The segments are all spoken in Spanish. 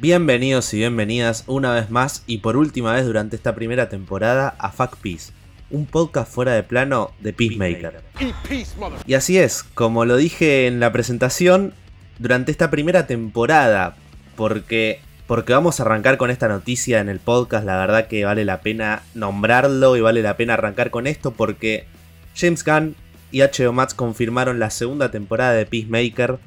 Bienvenidos y bienvenidas una vez más y por última vez durante esta primera temporada a Fuck Peace, un podcast fuera de plano de Peacemaker. Y así es, como lo dije en la presentación, durante esta primera temporada, porque porque vamos a arrancar con esta noticia en el podcast, la verdad que vale la pena nombrarlo y vale la pena arrancar con esto porque James Gunn y H.O. Max confirmaron la segunda temporada de Peacemaker.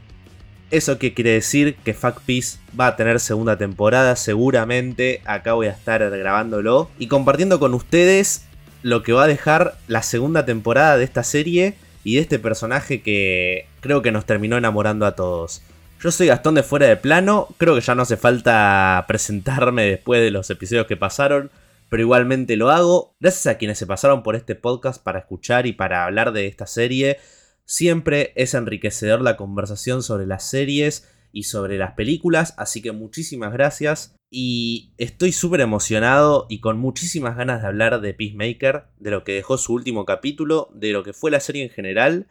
¿Eso qué quiere decir? Que Fuck Peace va a tener segunda temporada seguramente. Acá voy a estar grabándolo y compartiendo con ustedes lo que va a dejar la segunda temporada de esta serie y de este personaje que creo que nos terminó enamorando a todos. Yo soy Gastón de Fuera de Plano, creo que ya no hace falta presentarme después de los episodios que pasaron, pero igualmente lo hago. Gracias a quienes se pasaron por este podcast para escuchar y para hablar de esta serie. Siempre es enriquecedor la conversación sobre las series y sobre las películas, así que muchísimas gracias. Y estoy súper emocionado y con muchísimas ganas de hablar de Peacemaker, de lo que dejó su último capítulo, de lo que fue la serie en general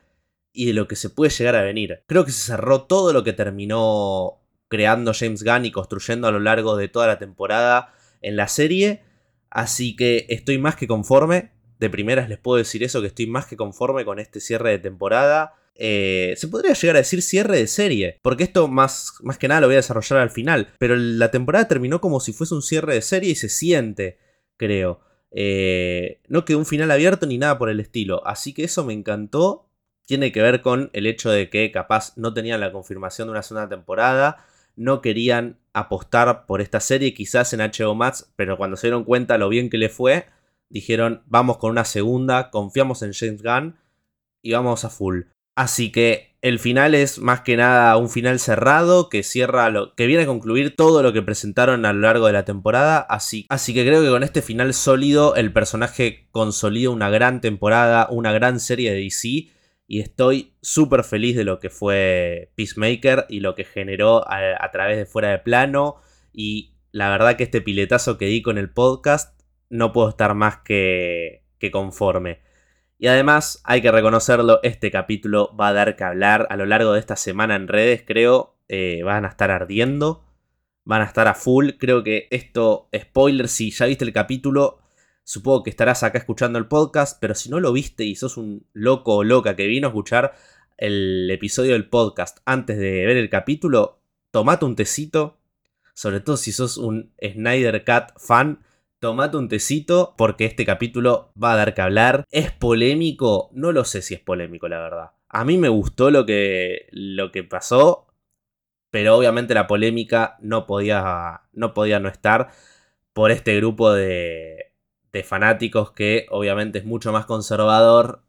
y de lo que se puede llegar a venir. Creo que se cerró todo lo que terminó creando James Gunn y construyendo a lo largo de toda la temporada en la serie. Así que estoy más que conforme. De primeras les puedo decir eso, que estoy más que conforme con este cierre de temporada. Eh, se podría llegar a decir cierre de serie, porque esto más, más que nada lo voy a desarrollar al final, pero la temporada terminó como si fuese un cierre de serie y se siente, creo. Eh, no quedó un final abierto ni nada por el estilo, así que eso me encantó tiene que ver con el hecho de que capaz no tenían la confirmación de una segunda temporada, no querían apostar por esta serie, quizás en HBO Max, pero cuando se dieron cuenta lo bien que le fue, dijeron vamos con una segunda, confiamos en James Gunn y vamos a full. Así que el final es más que nada un final cerrado que cierra lo que viene a concluir todo lo que presentaron a lo largo de la temporada. Así, así que creo que con este final sólido el personaje consolida una gran temporada, una gran serie de DC y estoy súper feliz de lo que fue Peacemaker y lo que generó a, través de fuera de plano y la verdad que este piletazo que di con el podcast no puedo estar más que, que conforme. Y además, hay que reconocerlo, este capítulo va a dar que hablar a lo largo de esta semana en redes, creo, eh, van a estar ardiendo, van a estar a full, creo que esto, spoiler, si ya viste el capítulo, Supongo que estarás acá escuchando el podcast, pero si no lo viste y sos un loco o loca que vino a escuchar el episodio del podcast antes de ver el capítulo, tomate un tecito. Sobre todo si sos un Snyder Cat fan, tomate un tecito porque este capítulo va a dar que hablar. ¿Es polémico? No lo sé si es polémico, la verdad. A mí me gustó lo que, lo que pasó, pero obviamente la polémica no podía, no podía no estar por este grupo de, de fanáticos que obviamente es mucho más conservador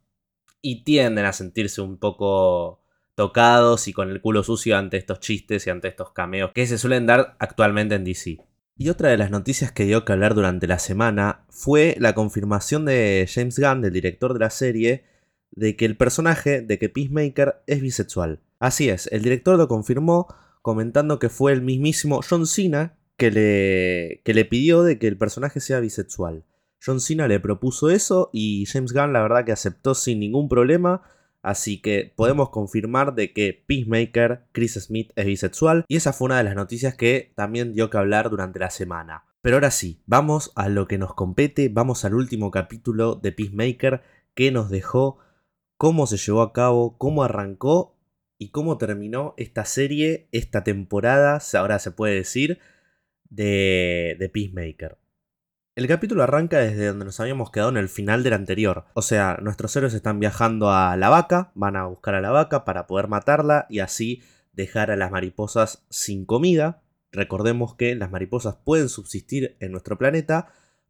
y tienden a sentirse un poco tocados y con el culo sucio ante estos chistes y ante estos cameos que se suelen dar actualmente en DC. Y otra de las noticias que dio que hablar durante la semana fue la confirmación de James Gunn, del director de la serie, de que el personaje de que Peacemaker es bisexual. Así es, el director lo confirmó comentando que fue el mismísimo John Cena que le, que le pidió de que el personaje sea bisexual. John Cena le propuso eso y James Gunn la verdad que aceptó sin ningún problema. Así que podemos confirmar de que Peacemaker, Chris Smith, es bisexual. Y esa fue una de las noticias que también dio que hablar durante la semana. Pero ahora sí, vamos a lo que nos compete, vamos al último capítulo de Peacemaker que nos dejó, cómo se llevó a cabo, cómo arrancó y cómo terminó esta serie, esta temporada, ahora se puede decir, de, de Peacemaker. El capítulo arranca desde donde nos habíamos quedado en el final del anterior. O sea, nuestros héroes están viajando a la vaca, van a buscar a la vaca para poder matarla y así dejar a las mariposas sin comida. Recordemos que las mariposas pueden subsistir en nuestro planeta,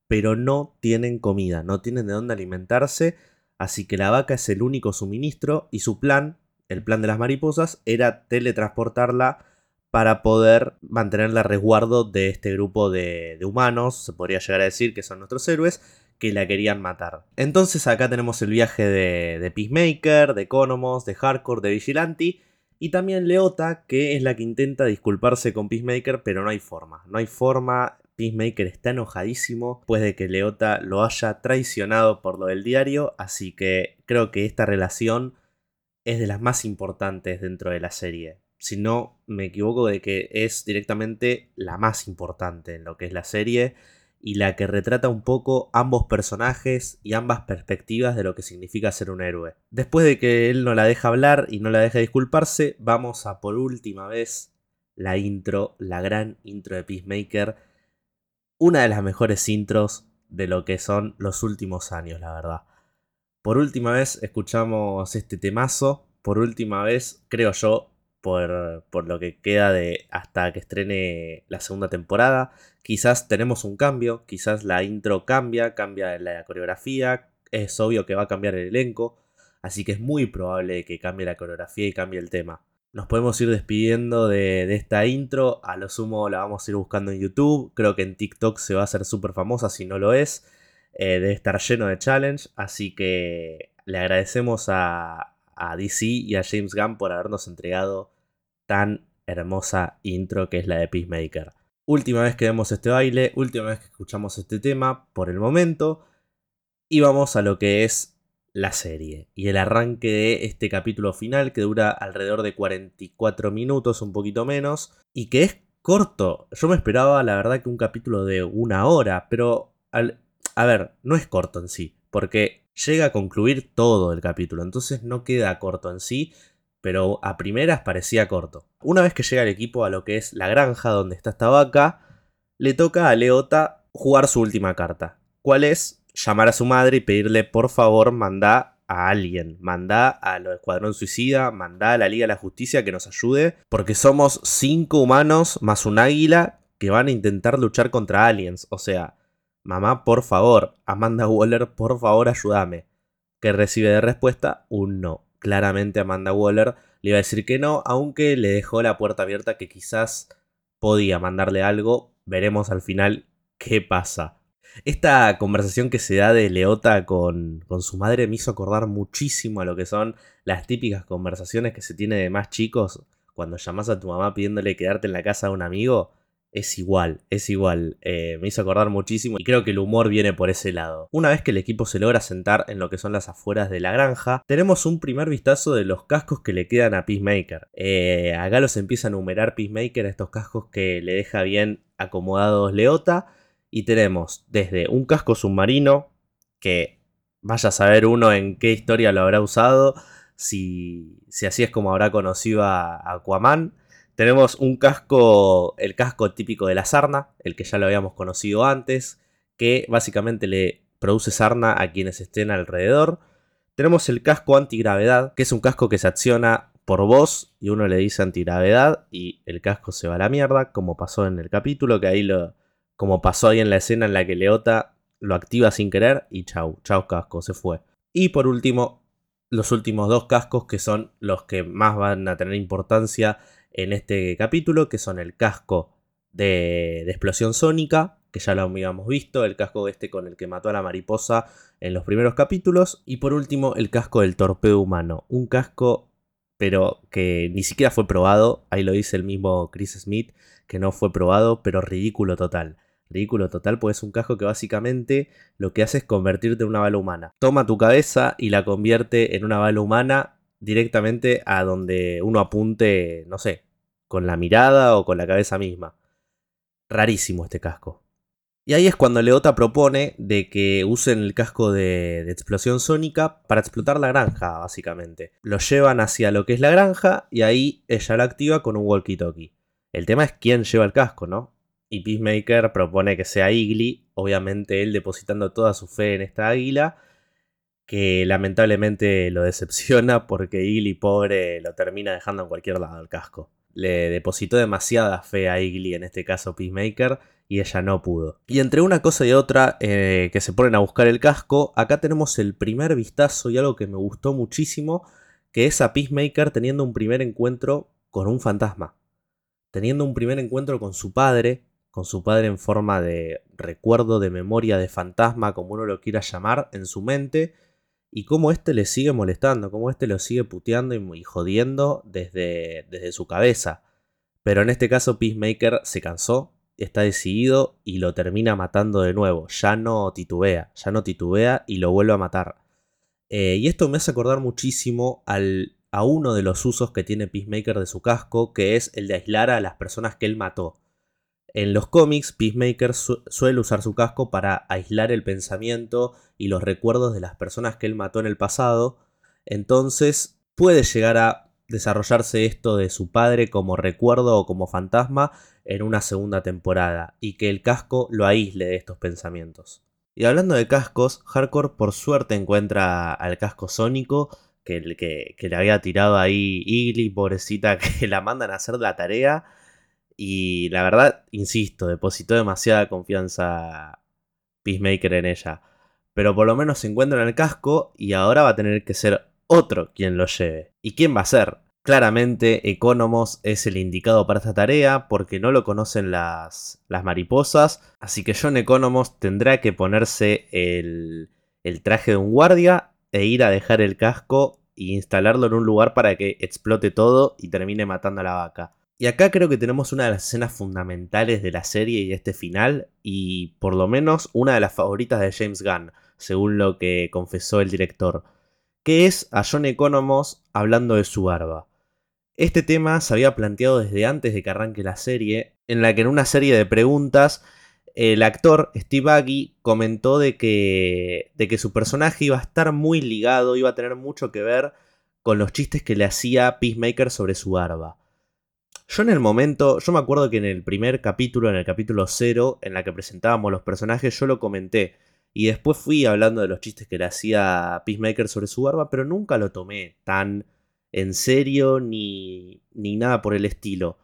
pero no tienen comida, no tienen de dónde alimentarse, así que la vaca es el único suministro y su plan, el plan de las mariposas, era teletransportarla para poder mantener a resguardo de este grupo de, humanos, se podría llegar a decir que son nuestros héroes, que la querían matar. Entonces acá tenemos el viaje de, de Peacemaker, de Economos, de Hardcore, de Vigilante y también Leota, que es la que intenta disculparse con Peacemaker, pero no hay forma, no hay forma. Peacemaker está enojadísimo después de que Leota lo haya traicionado por lo del diario, así que creo que esta relación es de las más importantes dentro de la serie si no me equivoco, de que es directamente la más importante en lo que es la serie y la que retrata un poco ambos personajes y ambas perspectivas de lo que significa ser un héroe. Después de que él no la deja hablar y no la deja disculparse, vamos a por última vez la intro, la gran intro de Peacemaker, una de las mejores intros de lo que son los últimos años, la verdad. Por última vez escuchamos este temazo, por última vez, creo yo, por, lo que queda de hasta que estrene la segunda temporada. Quizás tenemos un cambio, quizás la intro cambia, cambia la coreografía, es obvio que va a cambiar el elenco, así que es muy probable que cambie la coreografía y cambie el tema. Nos podemos ir despidiendo de, esta intro, a lo sumo la vamos a ir buscando en YouTube, creo que en TikTok se va a hacer súper famosa si no lo es, eh, debe estar lleno de challenge, así que le agradecemos a, a DC y a James Gunn por habernos entregado tan hermosa intro que es la de Peacemaker. Última vez que vemos este baile, última vez que escuchamos este tema por el momento. Y vamos a lo que es la serie y el arranque de este capítulo final que dura alrededor de 44 minutos, un poquito menos, y que es corto. Yo me esperaba, la verdad, que un capítulo de una hora, pero a ver, no es corto en sí, porque llega a concluir todo el capítulo, entonces no queda corto en sí, pero a primeras parecía corto. Una vez que llega el equipo a lo que es la granja donde está esta vaca, le toca a Leota jugar su última carta. ¿Cuál es? Llamar a su madre y pedirle por favor manda a alguien, manda a los Escuadrón Suicida, manda a la Liga de la Justicia que nos ayude, porque somos cinco humanos más un águila que van a intentar luchar contra aliens. O sea, mamá, por favor, Amanda Waller, por favor, ayúdame. Que recibe de respuesta un no claramente Amanda Waller le iba a decir que no, aunque le dejó la puerta abierta que quizás podía mandarle algo. Veremos al final qué pasa. Esta conversación que se da de Leota con, con, su madre me hizo acordar muchísimo a lo que son las típicas conversaciones que se tiene de más chicos cuando llamas a tu mamá pidiéndole quedarte en la casa de un amigo es igual, es igual. Eh, me hizo acordar muchísimo y creo que el humor viene por ese lado. Una vez que el equipo se logra sentar en lo que son las afueras de la granja, tenemos un primer vistazo de los cascos que le quedan a Peacemaker. Eh, acá los empieza a numerar Peacemaker estos cascos que le deja bien acomodados Leota. Y tenemos desde un casco submarino, que vaya a saber uno en qué historia lo habrá usado, si, si así es como habrá conocido a Aquaman tenemos un casco, el casco típico de la sarna, el que ya lo habíamos conocido antes, que básicamente le produce sarna a quienes estén alrededor. Tenemos el casco antigravedad, que es un casco que se acciona por voz y uno le dice antigravedad y el casco se va a la mierda, como pasó en el capítulo, que ahí lo, como pasó ahí en la escena en la que Leota lo activa sin querer y chau, chau casco, se fue. Y por último, los últimos dos cascos que son los que más van a tener importancia en este capítulo, que son el casco de, explosión sónica, que ya lo habíamos visto, el casco este con el que mató a la mariposa en los primeros capítulos, y por último el casco del torpedo humano, un casco pero que ni siquiera fue probado, ahí lo dice el mismo Chris Smith, que no fue probado, pero ridículo total. Ridículo total, pues es un casco que básicamente lo que hace es convertirte en una bala humana. Toma tu cabeza y la convierte en una bala humana directamente a donde uno apunte, no sé, con la mirada o con la cabeza misma. Rarísimo este casco. Y ahí es cuando Leota propone de que usen el casco de, de, explosión sónica para explotar la granja, básicamente. Lo llevan hacia lo que es la granja y ahí ella la activa con un walkie-talkie. El tema es quién lleva el casco, ¿no? Y Peacemaker propone que sea Igly, obviamente él depositando toda su fe en esta águila que lamentablemente lo decepciona porque Igly, pobre, lo termina dejando en cualquier lado el casco. Le depositó demasiada fe a Igly, en este caso Peacemaker, y ella no pudo. Y entre una cosa y otra eh, que se ponen a buscar el casco, acá tenemos el primer vistazo y algo que me gustó muchísimo, que es a Peacemaker teniendo un primer encuentro con un fantasma. Teniendo un primer encuentro con su padre, con su padre en forma de recuerdo, de memoria, de fantasma, como uno lo quiera llamar, en su mente, y cómo este le sigue molestando, cómo este lo sigue puteando y, jodiendo desde, su cabeza. Pero en este caso Peacemaker se cansó, está decidido y lo termina matando de nuevo. Ya no titubea, ya no titubea y lo vuelve a matar. Eh, y esto me hace acordar muchísimo al, a uno de los usos que tiene Peacemaker de su casco, que es el de aislar a las personas que él mató. En los cómics, Peacemaker suele usar su casco para aislar el pensamiento y los recuerdos de las personas que él mató en el pasado. Entonces puede llegar a desarrollarse esto de su padre como recuerdo o como fantasma en una segunda temporada y que el casco lo aísle de estos pensamientos. Y hablando de cascos, Hardcore por suerte encuentra al casco sónico que, que, que le había tirado ahí Igly, pobrecita, que la mandan a hacer la tarea y la verdad, insisto, depositó demasiada confianza Peacemaker en ella. Pero por lo menos se encuentra en el casco y ahora va a tener que ser otro quien lo lleve. ¿Y quién va a ser? Claramente Economos es el indicado para esta tarea porque no lo conocen las, las mariposas, así que John Economos tendrá que ponerse el, el traje de un guardia e ir a dejar el casco e instalarlo en un lugar para que explote todo y termine matando a la vaca. Y acá creo que tenemos una de las escenas fundamentales de la serie y este final, y por lo menos una de las favoritas de James Gunn, según lo que confesó el director, que es a John Economos hablando de su barba. Este tema se había planteado desde antes de que arranque la serie, en la que en una serie de preguntas el actor Steve Aggie comentó de que, de que su personaje iba a estar muy ligado, iba a tener mucho que ver con los chistes que le hacía Peacemaker sobre su barba. Yo en el momento, yo me acuerdo que en el primer capítulo, en el capítulo 0, en la que presentábamos los personajes, yo lo comenté. Y después fui hablando de los chistes que le hacía Peacemaker sobre su barba, pero nunca lo tomé tan en serio ni, ni nada por el estilo.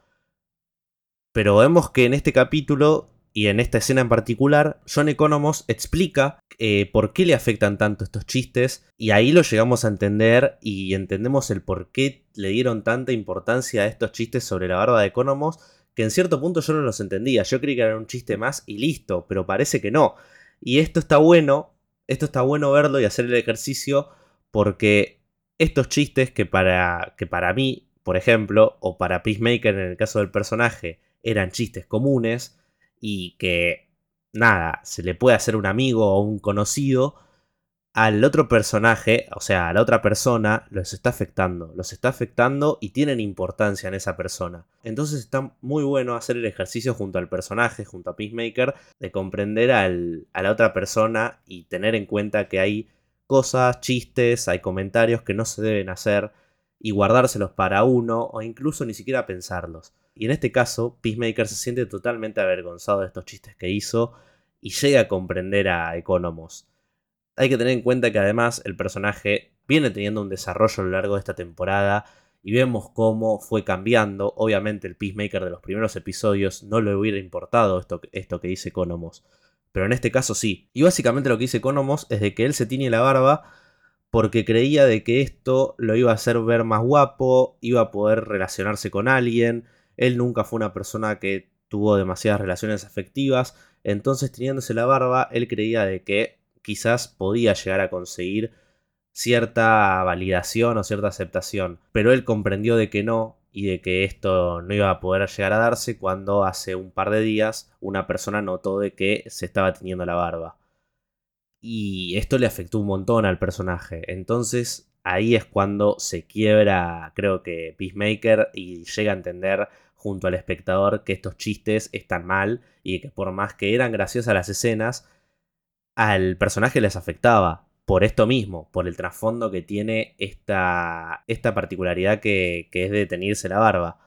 Pero vemos que en este capítulo y en esta escena en particular, John Economos explica eh, por qué le afectan tanto estos chistes y ahí lo llegamos a entender y entendemos el por qué le dieron tanta importancia a estos chistes sobre la barba de Economos que en cierto punto yo no los entendía, yo creí que era un chiste más y listo, pero parece que no. Y esto está bueno, esto está bueno verlo y hacer el ejercicio porque estos chistes que para, que para mí, por ejemplo, o para Peacemaker en el caso del personaje, eran chistes comunes, y que nada, se le puede hacer un amigo o un conocido, al otro personaje, o sea, a la otra persona, los está afectando. Los está afectando y tienen importancia en esa persona. Entonces está muy bueno hacer el ejercicio junto al personaje, junto a Peacemaker, de comprender a la otra persona y tener en cuenta que hay cosas, chistes, hay comentarios que no se deben hacer y guardárselos para uno o incluso ni siquiera pensarlos. Y en este caso, Peacemaker se siente totalmente avergonzado de estos chistes que hizo y llega a comprender a Economos. Hay que tener en cuenta que además el personaje viene teniendo un desarrollo a lo largo de esta temporada y vemos cómo fue cambiando. Obviamente el Peacemaker de los primeros episodios no le hubiera importado esto, esto que dice Economos. Pero en este caso sí. Y básicamente lo que dice Economos es de que él se tiñe la barba porque creía de que esto lo iba a hacer ver más guapo, iba a poder relacionarse con alguien, él nunca fue una persona que tuvo demasiadas relaciones afectivas, entonces teniéndose la barba, él creía de que quizás podía llegar a conseguir cierta validación o cierta aceptación, pero él comprendió de que no y de que esto no iba a poder llegar a darse cuando hace un par de días una persona notó de que se estaba teniendo la barba. Y esto le afectó un montón al personaje. Entonces ahí es cuando se quiebra, creo que Peacemaker y llega a entender junto al espectador que estos chistes están mal y que por más que eran graciosas las escenas, al personaje les afectaba por esto mismo, por el trasfondo que tiene esta, esta particularidad que, es de tenerse la barba.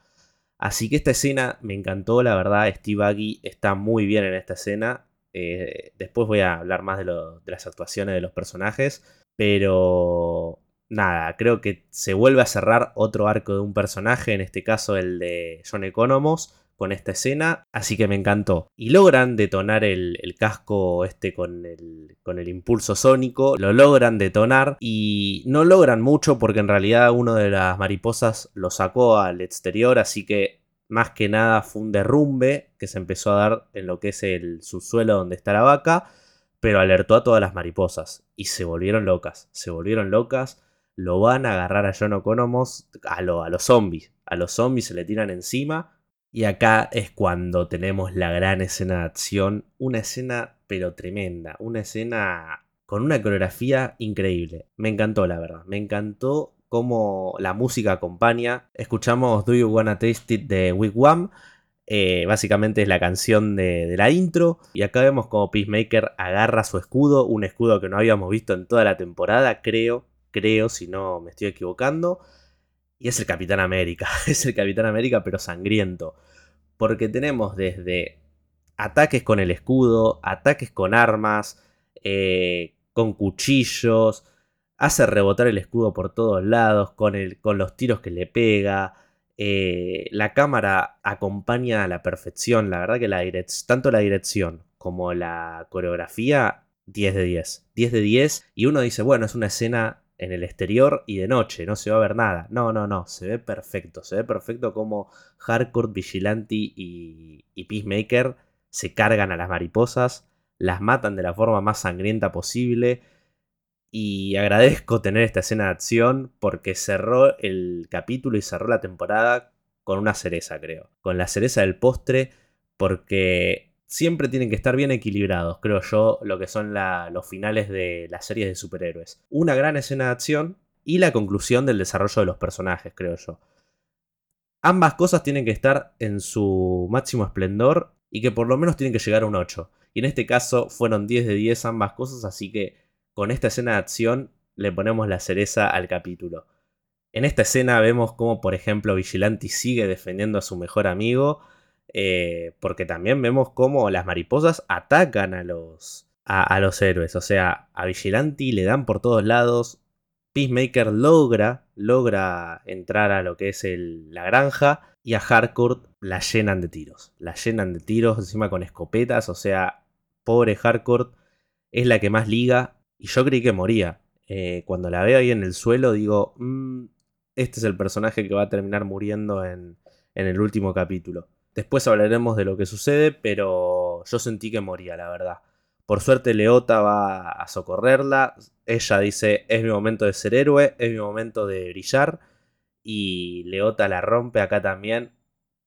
Así que esta escena me encantó, la verdad, Steve Aggie está muy bien en esta escena. Eh, después voy a hablar más de, de las actuaciones de los personajes, pero nada, creo que se vuelve a cerrar otro arco de un personaje, en este caso el de John Economos, con esta escena, así que me encantó. Y logran detonar el, casco este con el, con el impulso sónico, lo logran detonar y no logran mucho porque en realidad uno de las mariposas lo sacó al exterior, así que más que nada fue un derrumbe que se empezó a dar en lo que es el subsuelo donde está la vaca, pero alertó a todas las mariposas y se volvieron locas, se volvieron locas lo van a agarrar a John Oconomos a, a los zombies. A los zombies se le tiran encima. Y acá es cuando tenemos la gran escena de acción. Una escena pero tremenda. Una escena con una coreografía increíble. Me encantó, la verdad. Me encantó cómo la música acompaña. Escuchamos Do You Wanna Taste It de Wigwam. Eh, básicamente es la canción de, la intro. Y acá vemos cómo Peacemaker agarra su escudo. Un escudo que no habíamos visto en toda la temporada, creo. Creo, si no me estoy equivocando. Y es el Capitán América. es el Capitán América, pero sangriento. Porque tenemos desde ataques con el escudo, ataques con armas, eh, con cuchillos, hace rebotar el escudo por todos lados, con, el, con los tiros que le pega. Eh, la cámara acompaña a la perfección, la verdad que la tanto la dirección como la coreografía, 10 de 10. 10 de 10 y uno dice, bueno, es una escena en el exterior y de noche, no se va a ver nada. No, no, no, se ve perfecto, se ve perfecto como Hardcore, Vigilante y, y Peacemaker se cargan a las mariposas, las matan de la forma más sangrienta posible. Y agradezco tener esta escena de acción porque cerró el capítulo y cerró la temporada con una cereza, creo. Con la cereza del postre porque siempre tienen que estar bien equilibrados, creo yo, lo que son los finales de las series de superhéroes. Una gran escena de acción y la conclusión del desarrollo de los personajes, creo yo. Ambas cosas tienen que estar en su máximo esplendor y que por lo menos tienen que llegar a un 8. Y en este caso fueron 10 de 10 ambas cosas, así que con esta escena de acción le ponemos la cereza al capítulo. En esta escena vemos cómo, por ejemplo, Vigilante sigue defendiendo a su mejor amigo, eh, porque también vemos cómo las mariposas atacan a los, a, los héroes. O sea, a Vigilante le dan por todos lados. Peacemaker logra, logra entrar a lo que es la granja y a Harcourt la llenan de tiros. La llenan de tiros encima con escopetas, o sea, pobre Harcourt es la que más liga y yo creí que moría. Eh, cuando la veo ahí en el suelo digo, mm, este es el personaje que va a terminar muriendo en, en el último capítulo. Después hablaremos de lo que sucede, pero yo sentí que moría, la verdad. Por suerte Leota va a socorrerla. Ella dice, es mi momento de ser héroe, es mi momento de brillar. Y Leota la rompe acá también.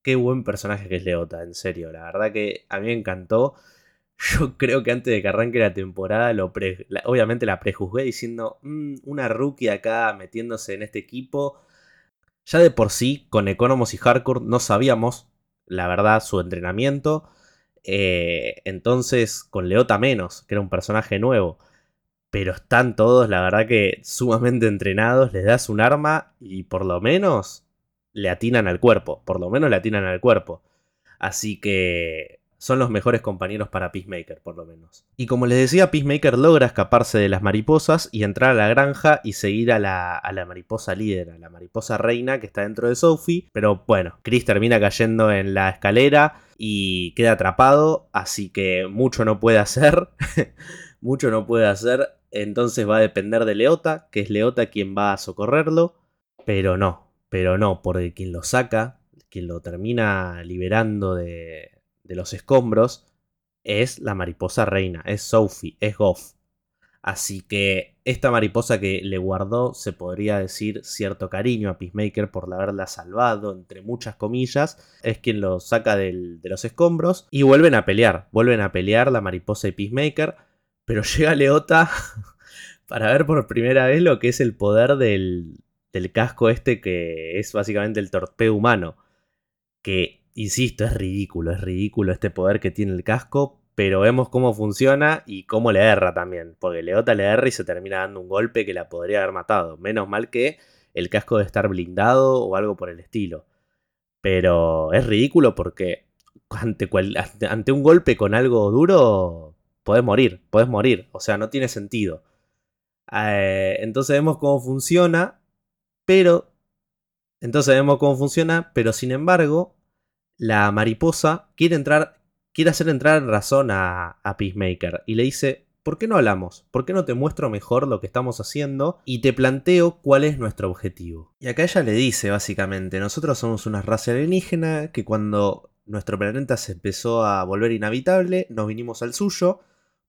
Qué buen personaje que es Leota, en serio. La verdad que a mí me encantó. Yo creo que antes de que arranque la temporada, lo obviamente la prejuzgué diciendo, mm, una rookie acá metiéndose en este equipo. Ya de por sí, con Economos y Hardcore no sabíamos, la verdad, su entrenamiento. Eh, entonces, con Leota menos, que era un personaje nuevo. Pero están todos, la verdad que sumamente entrenados. Les das un arma y por lo menos le atinan al cuerpo. Por lo menos le atinan al cuerpo. Así que son los mejores compañeros para Peacemaker, por lo menos. Y como les decía, Peacemaker logra escaparse de las mariposas y entrar a la granja y seguir a la, a la mariposa líder, a la mariposa reina que está dentro de Sophie. Pero bueno, Chris termina cayendo en la escalera y queda atrapado, así que mucho no puede hacer. mucho no puede hacer. Entonces va a depender de Leota, que es Leota quien va a socorrerlo. Pero no, pero no, porque quien lo saca, quien lo termina liberando de, de los escombros es la mariposa reina, es Sophie, es Goff. Así que esta mariposa que le guardó, se podría decir, cierto cariño a Peacemaker por haberla salvado, entre muchas comillas, es quien lo saca de los escombros y vuelven a pelear, vuelven a pelear la mariposa y Peacemaker, pero llega Leota para ver por primera vez lo que es el poder del, del casco este que es básicamente el torpeo humano, que Insisto, es ridículo, es ridículo este poder que tiene el casco, pero vemos cómo funciona y cómo le erra también, porque Leota le erra y se termina dando un golpe que la podría haber matado. Menos mal que el casco debe estar blindado o algo por el estilo. Pero es ridículo porque ante, ante un golpe con algo duro, podés morir, podés morir, o sea, no tiene sentido. Eh, entonces vemos cómo funciona, pero... Entonces vemos cómo funciona, pero sin embargo, la mariposa quiere entrar, quiere hacer entrar en razón a, Peacemaker y le dice, ¿por qué no hablamos? ¿Por qué no te muestro mejor lo que estamos haciendo y te planteo cuál es nuestro objetivo? Y acá ella le dice básicamente, nosotros somos una raza alienígena que cuando nuestro planeta se empezó a volver inhabitable, nos vinimos al suyo,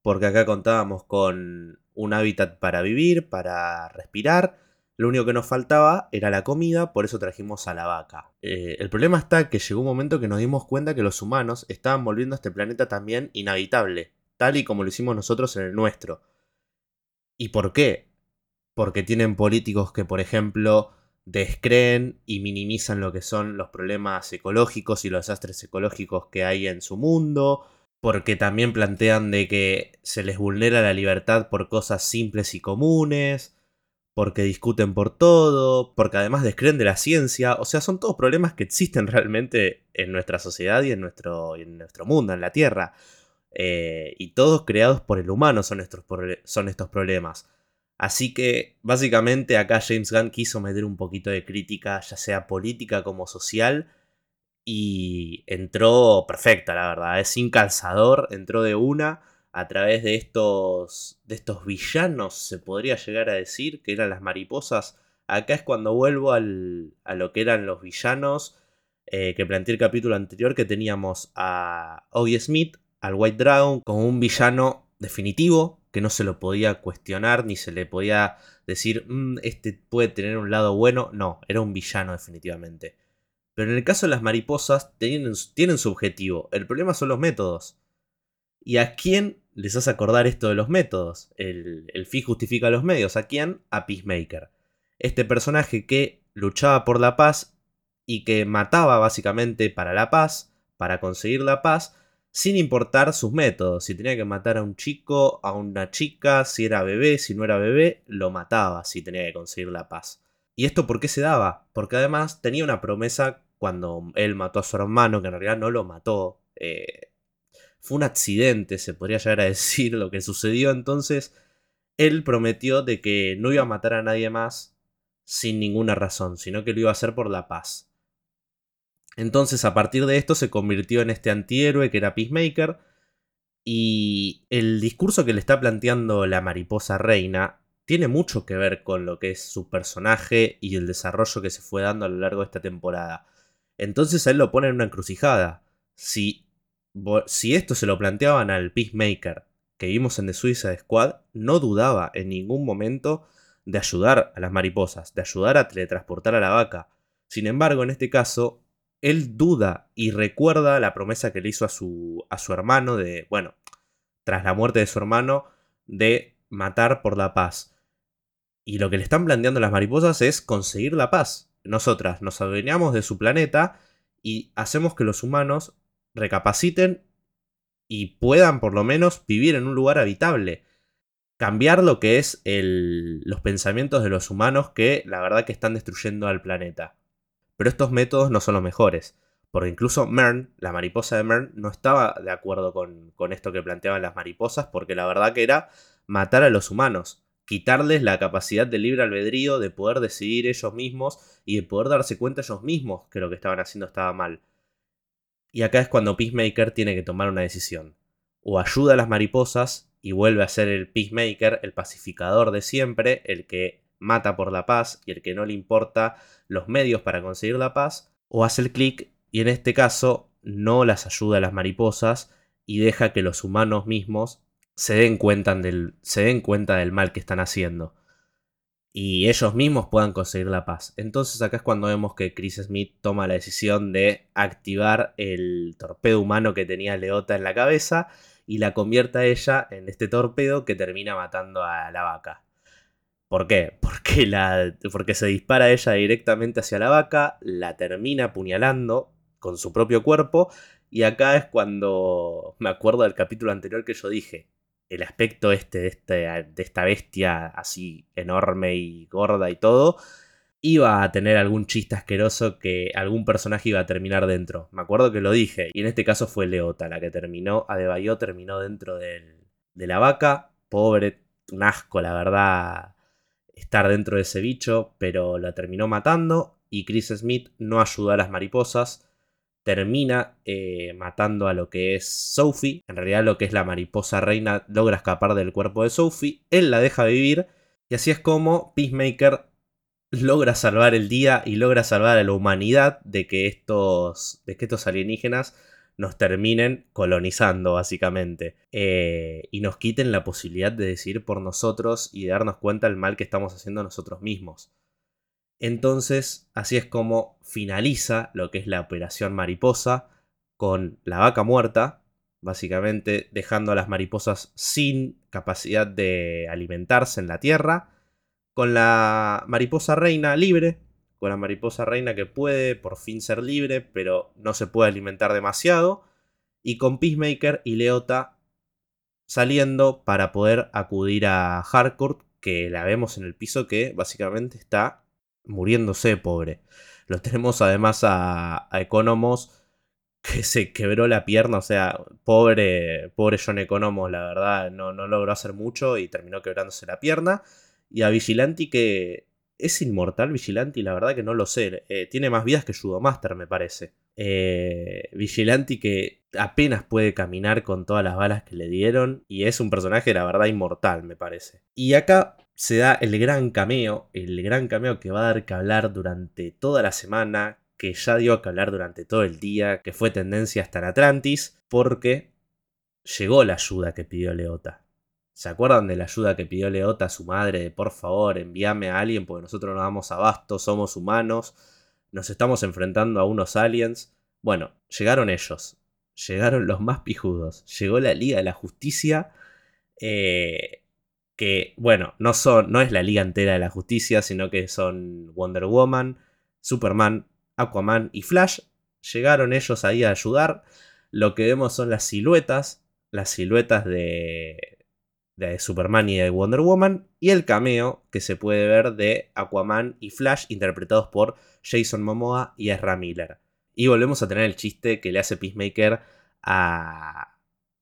porque acá contábamos con un hábitat para vivir, para respirar, lo único que nos faltaba era la comida, por eso trajimos a la vaca. Eh, el problema está que llegó un momento que nos dimos cuenta que los humanos estaban volviendo a este planeta también inhabitable, tal y como lo hicimos nosotros en el nuestro. ¿Y por qué? porque tienen políticos que, por ejemplo, descreen y minimizan lo que son los problemas ecológicos y los desastres ecológicos que hay en su mundo, porque también plantean de que se les vulnera la libertad por cosas simples y comunes, porque discuten por todo, porque además descreen de la ciencia, o sea, son todos problemas que existen realmente en nuestra sociedad y en nuestro, en nuestro mundo, en la Tierra. Eh, y todos creados por el humano son estos, son estos problemas. Así que básicamente acá James Gunn quiso meter un poquito de crítica, ya sea política como social, y entró perfecta, la verdad, es sin calzador, entró de una a través de estos, de estos villanos, se podría llegar a decir, que eran las mariposas. Acá es cuando vuelvo al, a lo que eran los villanos eh, que planteé el capítulo anterior, que teníamos a Oggy Smith, al White Dragon, como un villano definitivo, que no se lo podía cuestionar, ni se le podía decir, mm, este puede tener un lado bueno. No, era un villano definitivamente. Pero en el caso de las mariposas, tienen, tienen su objetivo. El problema son los métodos. ¿Y a quién les hace acordar esto de los métodos. El, el justifica los medios. ¿A quién? A Peacemaker. Este personaje que luchaba por la paz y que mataba básicamente para la paz, para conseguir la paz, sin importar sus métodos. Si tenía que matar a un chico, a una chica, si era bebé, si no era bebé, lo mataba si tenía que conseguir la paz. ¿Y esto por qué se daba? Porque además tenía una promesa cuando él mató a su hermano, que en realidad no lo mató. Eh, fue un accidente, se podría llegar a decir lo que sucedió. Entonces, él prometió de que no iba a matar a nadie más sin ninguna razón, sino que lo iba a hacer por la paz. Entonces, a partir de esto, se convirtió en este antihéroe que era Peacemaker. Y el discurso que le está planteando la mariposa reina tiene mucho que ver con lo que es su personaje y el desarrollo que se fue dando a lo largo de esta temporada. Entonces a él lo pone en una encrucijada. Si si esto se lo planteaban al Peacemaker que vimos en The Suicide Squad, no dudaba en ningún momento de ayudar a las mariposas, de ayudar a teletransportar a la vaca. Sin embargo, en este caso, él duda y recuerda la promesa que le hizo a su, a su hermano de, bueno, tras la muerte de su hermano, de matar por la paz. Y lo que le están planteando las mariposas es conseguir la paz. Nosotras nos adueñamos de su planeta y hacemos que los humanos recapaciten y puedan por lo menos vivir en un lugar habitable. Cambiar lo que es los pensamientos de los humanos que la verdad que están destruyendo al planeta. Pero estos métodos no son los mejores. Porque incluso Mern, la mariposa de Mern, no estaba de acuerdo con, con esto que planteaban las mariposas, porque la verdad que era matar a los humanos, quitarles la capacidad de libre albedrío, de poder decidir ellos mismos y de poder darse cuenta ellos mismos que lo que estaban haciendo estaba mal. Y acá es cuando Peacemaker tiene que tomar una decisión. O ayuda a las mariposas y vuelve a ser el Peacemaker, el pacificador de siempre, el que mata por la paz y el que no le importa los medios para conseguir la paz, o hace el clic y en este caso no las ayuda a las mariposas y deja que los humanos mismos se den cuenta del, se den cuenta del mal que están haciendo y ellos mismos puedan conseguir la paz. Entonces acá es cuando vemos que Chris Smith toma la decisión de activar el torpedo humano que tenía Leota en la cabeza y la convierte a ella en este torpedo que termina matando a la vaca. ¿Por qué? Porque, la, porque se dispara ella directamente hacia la vaca, la termina apuñalando con su propio cuerpo y acá es cuando me acuerdo del capítulo anterior que yo dije, el aspecto este de, este de esta bestia así enorme y gorda y todo, iba a tener algún chiste asqueroso que algún personaje iba a terminar dentro. Me acuerdo que lo dije, y en este caso fue Leota la que terminó, Adebayo terminó dentro de la vaca, pobre, un asco la verdad estar dentro de ese bicho, pero la terminó matando y Chris Smith no ayudó a las mariposas, termina eh, matando a lo que es Sophie. En realidad lo que es la mariposa reina logra escapar del cuerpo de Sophie. Él la deja vivir. Y así es como Peacemaker logra salvar el día y logra salvar a la humanidad de que estos, de que estos alienígenas nos terminen colonizando básicamente eh, y nos quiten la posibilidad de decidir por nosotros y de darnos cuenta del mal que estamos haciendo nosotros mismos. Entonces, así es como finaliza lo que es la operación mariposa con la vaca muerta, básicamente dejando a las mariposas sin capacidad de alimentarse en la tierra, con la mariposa reina libre, con la mariposa reina que puede por fin ser libre, pero no se puede alimentar demasiado, y con Peacemaker y Leota saliendo para poder acudir a Harcourt, que la vemos en el piso que básicamente está muriéndose, pobre. Lo tenemos además a, Economos que se quebró la pierna, o sea, pobre, pobre John Economos, la verdad, no, no logró hacer mucho y terminó quebrándose la pierna. Y a Vigilanti que es inmortal Vigilanti, la verdad que no lo sé. Eh, tiene más vidas que Judomaster, me parece. Eh, Vigilanti que apenas puede caminar con todas las balas que le dieron. Y es un personaje, la verdad, inmortal, me parece. Y acá se da el gran cameo, el gran cameo que va a dar que hablar durante toda la semana, que ya dio que hablar durante todo el día, que fue tendencia hasta en Atlantis, porque llegó la ayuda que pidió Leota. ¿Se acuerdan de la ayuda que pidió Leota a su madre por favor envíame a alguien porque nosotros no damos abasto, somos humanos, nos estamos enfrentando a unos aliens? Bueno, llegaron ellos, llegaron los más pijudos, llegó la Liga de la Justicia, eh, que bueno, no, son, no es la Liga entera de la Justicia, sino que son Wonder Woman, Superman, Aquaman y Flash. Llegaron ellos ahí a ayudar. Lo que vemos son las siluetas, las siluetas de, de Superman y de Wonder Woman, y el cameo que se puede ver de Aquaman y Flash interpretados por Jason Momoa y Ezra Miller. Y volvemos a tener el chiste que le hace Peacemaker a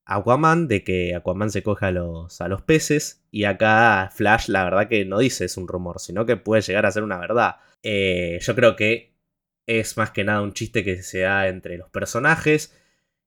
Aquaman de que Aquaman se coja a los, a los peces y acá Flash la verdad que no dice es un rumor, sino que puede llegar a ser una verdad. Eh, yo creo que es más que nada un chiste que se da entre los personajes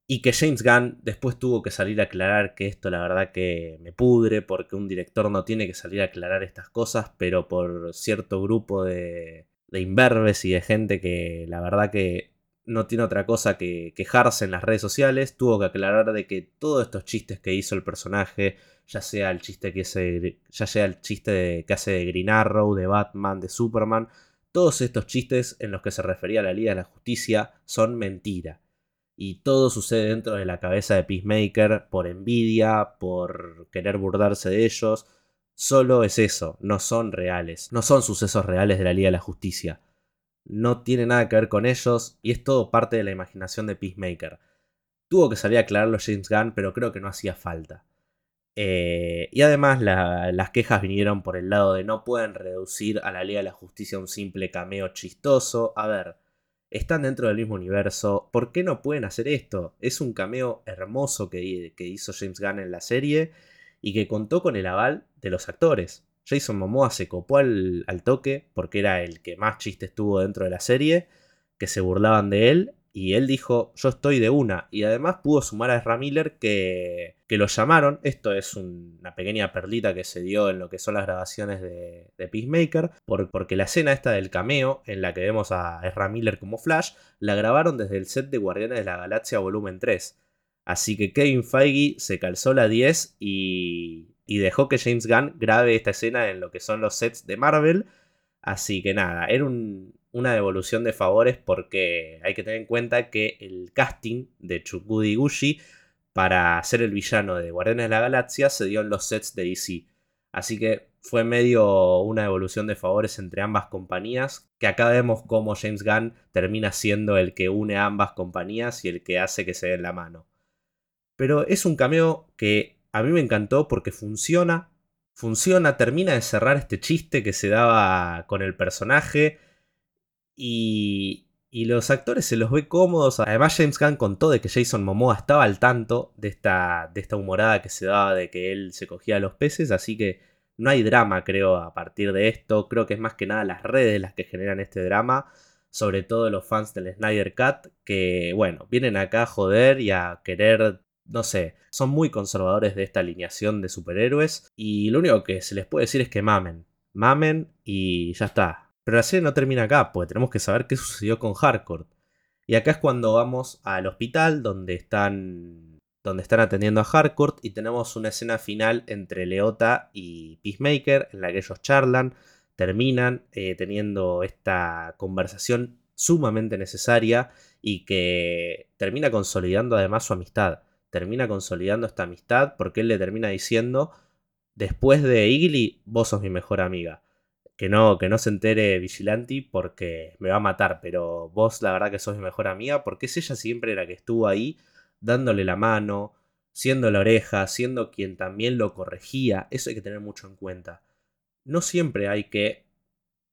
y que James Gunn después tuvo que salir a aclarar que esto la verdad que me pudre, porque un director no tiene que salir a aclarar estas cosas, pero por cierto grupo de, de imberbes y de gente que la verdad que no tiene otra cosa que quejarse en las redes sociales, tuvo que aclarar de que todos estos chistes que hizo el personaje, ya sea el chiste que hace, ya sea el chiste que hace de Green Arrow, de Batman, de Superman, todos estos chistes en los que se refería a la Liga de la Justicia son mentira y todo sucede dentro de la cabeza de Peacemaker por envidia, por querer burlarse de ellos. Solo es eso, no son reales, no son sucesos reales de la Liga de la Justicia. No tiene nada que ver con ellos y es todo parte de la imaginación de Peacemaker. Tuvo que salir a aclararlo James Gunn, pero creo que no hacía falta. Eh, y además las quejas vinieron por el lado de no pueden reducir a la Liga de la Justicia a un simple cameo chistoso. A ver, están dentro del mismo universo, ¿por qué no pueden hacer esto? Es un cameo hermoso que, que hizo James Gunn en la serie y que contó con el aval de los actores. Jason Momoa se copó al, toque porque era el que más chistes tuvo dentro de la serie, que se burlaban de él y él dijo, yo estoy de una. Y además pudo sumar a Ezra Miller que, que lo llamaron. Esto es una pequeña perlita que se dio en lo que son las grabaciones de, Peacemaker. porque la escena esta del cameo, en la que vemos a Ezra Miller como Flash, la grabaron desde el set de Guardianes de la Galaxia Volumen 3. Así que Kevin Feige se calzó la 10 y, y dejó que James Gunn grabe esta escena en lo que son los sets de Marvel. Así que nada, era un, una devolución de favores porque hay que tener en cuenta que el casting de Chukudi Gushi para ser el villano de Guardianes de la Galaxia se dio en los sets de DC. Así que fue medio una devolución de favores entre ambas compañías, que acá vemos cómo James Gunn termina siendo el que une a ambas compañías y el que hace que se den la mano. Pero es un cameo que a mí me encantó porque funciona, funciona, termina de cerrar este chiste que se daba con el personaje, y, los actores se los ve cómodos. Además, James Gunn contó de que Jason Momoa estaba al tanto de esta, de esta humorada que se daba de que él se cogía a los peces. Así que no hay drama, creo, a partir de esto. Creo que es más que nada las redes las que generan este drama. Sobre todo los fans del Snyder Cut. Que, bueno, vienen acá a joder y a querer. No sé, son muy conservadores de esta alineación de superhéroes. Y lo único que se les puede decir es que mamen. Mamen y ya está pero la serie no termina acá, porque tenemos que saber qué sucedió con Harcourt. Y acá es cuando vamos al hospital donde están, donde están atendiendo a Harcourt y tenemos una escena final entre Leota y Peacemaker en la que ellos charlan, terminan eh, teniendo esta conversación sumamente necesaria y que termina consolidando además su amistad. Termina consolidando esta amistad porque él le termina diciendo, después de Igly, vos sos mi mejor amiga. que no, que no se entere Vigilanti porque me va a matar, pero vos la verdad que sos mi mejor amiga porque es ella siempre la que estuvo ahí dándole la mano, siendo la oreja, siendo quien también lo corregía, eso hay que tener mucho en cuenta. No siempre hay que